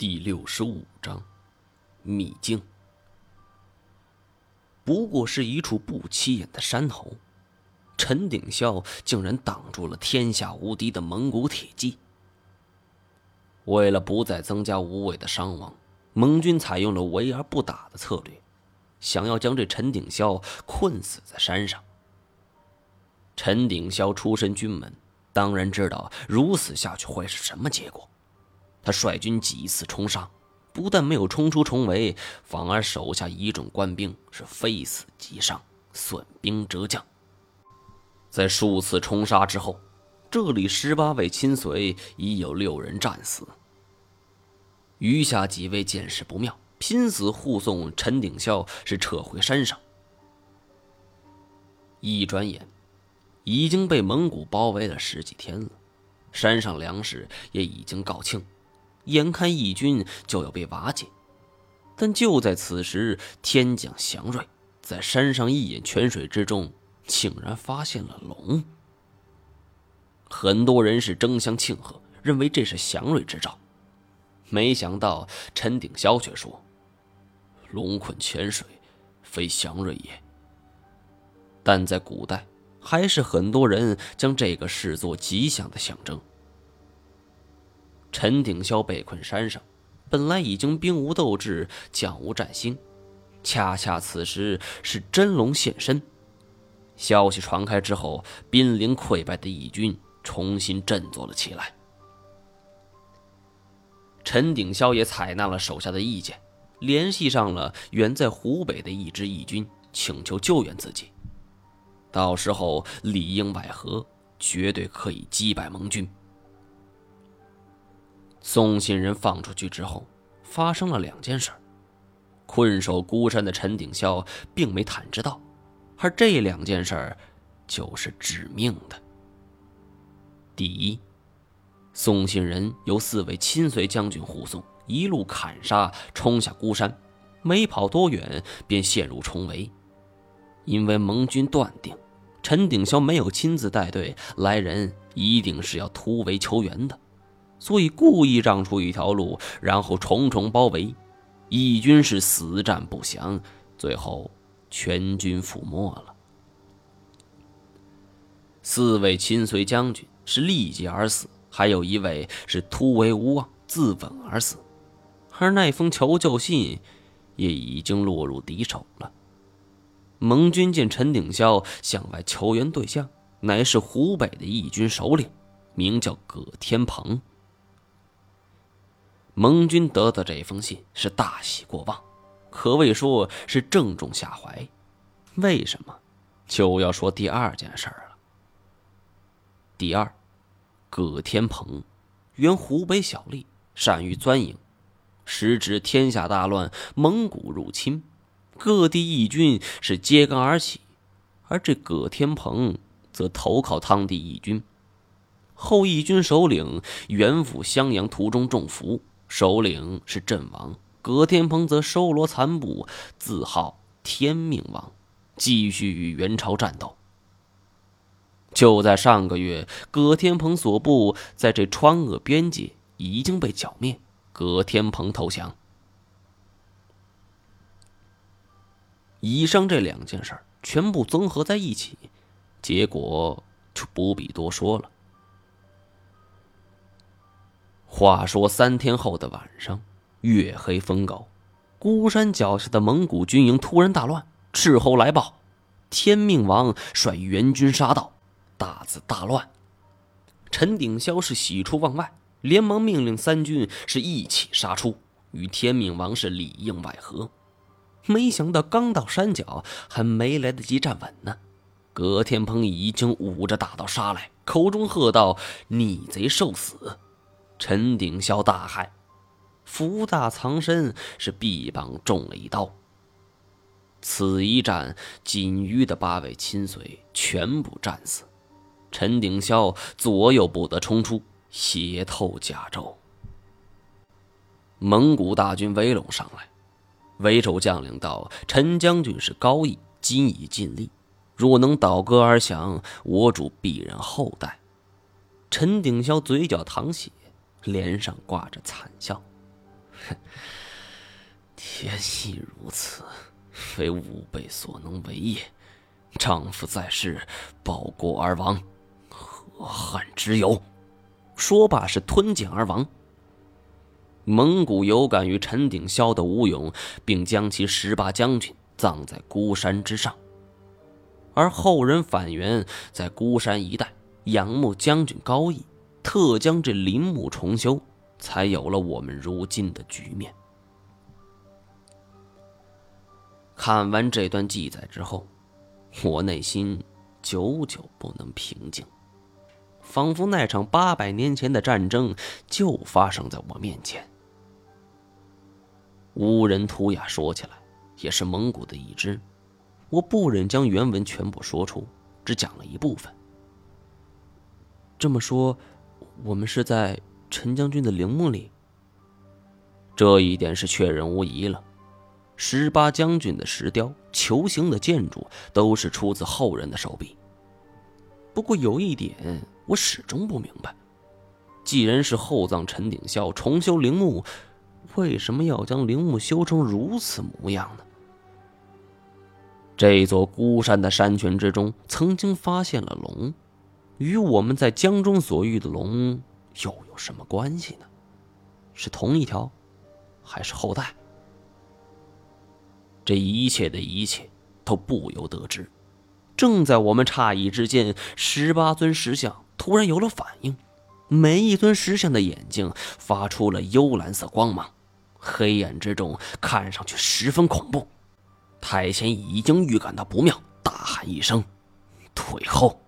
第六十五章，秘境。不过是一处不起眼的山头，陈鼎霄竟然挡住了天下无敌的蒙古铁骑。为了不再增加无谓的伤亡，蒙军采用了围而不打的策略，想要将这陈鼎霄困死在山上。陈鼎霄出身军门，当然知道如此下去会是什么结果。他率军几次冲杀，不但没有冲出重围，反而手下一众官兵是非死即伤，损兵折将。在数次冲杀之后，这里十八位亲随已有六人战死，余下几位见势不妙，拼死护送陈鼎孝是撤回山上。一转眼，已经被蒙古包围了十几天了，山上粮食也已经告罄。眼看义军就要被瓦解，但就在此时，天将祥瑞在山上一眼泉水之中，竟然发现了龙。很多人是争相庆贺，认为这是祥瑞之兆。没想到陈鼎霄却说：“龙困泉水，非祥瑞也。”但在古代，还是很多人将这个视作吉祥的象征。陈鼎霄被困山上，本来已经兵无斗志、将无战心，恰恰此时是真龙现身。消息传开之后，濒临溃败的义军重新振作了起来。陈鼎霄也采纳了手下的意见，联系上了远在湖北的一支义军，请求救援自己。到时候里应外合，绝对可以击败盟军。送信人放出去之后，发生了两件事。困守孤山的陈鼎霄并没坦知道，而这两件事就是致命的。第一，送信人由四位亲随将军护送，一路砍杀，冲下孤山，没跑多远便陷入重围。因为盟军断定，陈鼎霄没有亲自带队来人，一定是要突围求援的。所以故意让出一条路，然后重重包围，义军是死战不降，最后全军覆没了。四位亲随将军是立即而死，还有一位是突围无望，自刎而死。而那封求救信也已经落入敌手了。盟军见陈鼎霄向外求援对象乃是湖北的义军首领，名叫葛天鹏。盟军得到这封信是大喜过望，可谓说是正中下怀。为什么？就要说第二件事了。第二，葛天鹏，原湖北小吏，善于钻营。时值天下大乱，蒙古入侵，各地义军是揭竿而起，而这葛天鹏则投靠汤地义军。后义军首领远赴襄阳途中中伏。首领是阵亡，葛天鹏则收罗残部，自号天命王，继续与元朝战斗。就在上个月，葛天鹏所部在这川鄂边界已经被剿灭，葛天鹏投降。以上这两件事全部综合在一起，结果就不必多说了。话说三天后的晚上，月黑风高，孤山脚下的蒙古军营突然大乱。斥候来报，天命王率援军杀到，大字大乱。陈鼎霄是喜出望外，连忙命令三军是一起杀出，与天命王是里应外合。没想到刚到山脚，还没来得及站稳呢，葛天鹏已经舞着大刀杀来，口中喝道：“逆贼受死！”陈鼎霄大骇，福大藏身，是臂膀中了一刀。此一战，仅余的八位亲随全部战死，陈鼎霄左右不得冲出，血透甲胄。蒙古大军围拢上来，为首将领道：“陈将军是高义，今已尽力，若能倒戈而降，我主必然厚待。”陈鼎霄嘴角淌血。脸上挂着惨笑，天意如此，非吾辈所能为也。丈夫在世，报国而亡，何憾之有？说罢是吞剑而亡。蒙古有感于陈鼎霄的武勇，并将其十八将军葬在孤山之上。而后人反元在孤山一带仰慕将军高义，特将这陵墓重修，才有了我们如今的局面。看完这段记载之后，我内心久久不能平静，仿佛那场八百年前的战争就发生在我面前。乌人图雅说起来也是蒙古的一支，我不忍将原文全部说出，只讲了一部分。这么说，我们是在陈将军的陵墓里？这一点是确认无疑了。十八将军的石雕、球形的建筑都是出自后人的手笔。不过有一点我始终不明白：既然是厚葬陈鼎霄、重修陵墓，为什么要将陵墓修成如此模样呢？这座孤山的山泉之中曾经发现了龙，与我们在江中所遇的龙又有什么关系呢？是同一条，还是后代？这一切的一切都不由得知。正在我们诧异之间，十八尊石像突然有了反应，每一尊石像的眼睛发出了幽蓝色光芒，黑暗之中看上去十分恐怖。太贤已经预感到不妙，大喊一声：“退后！”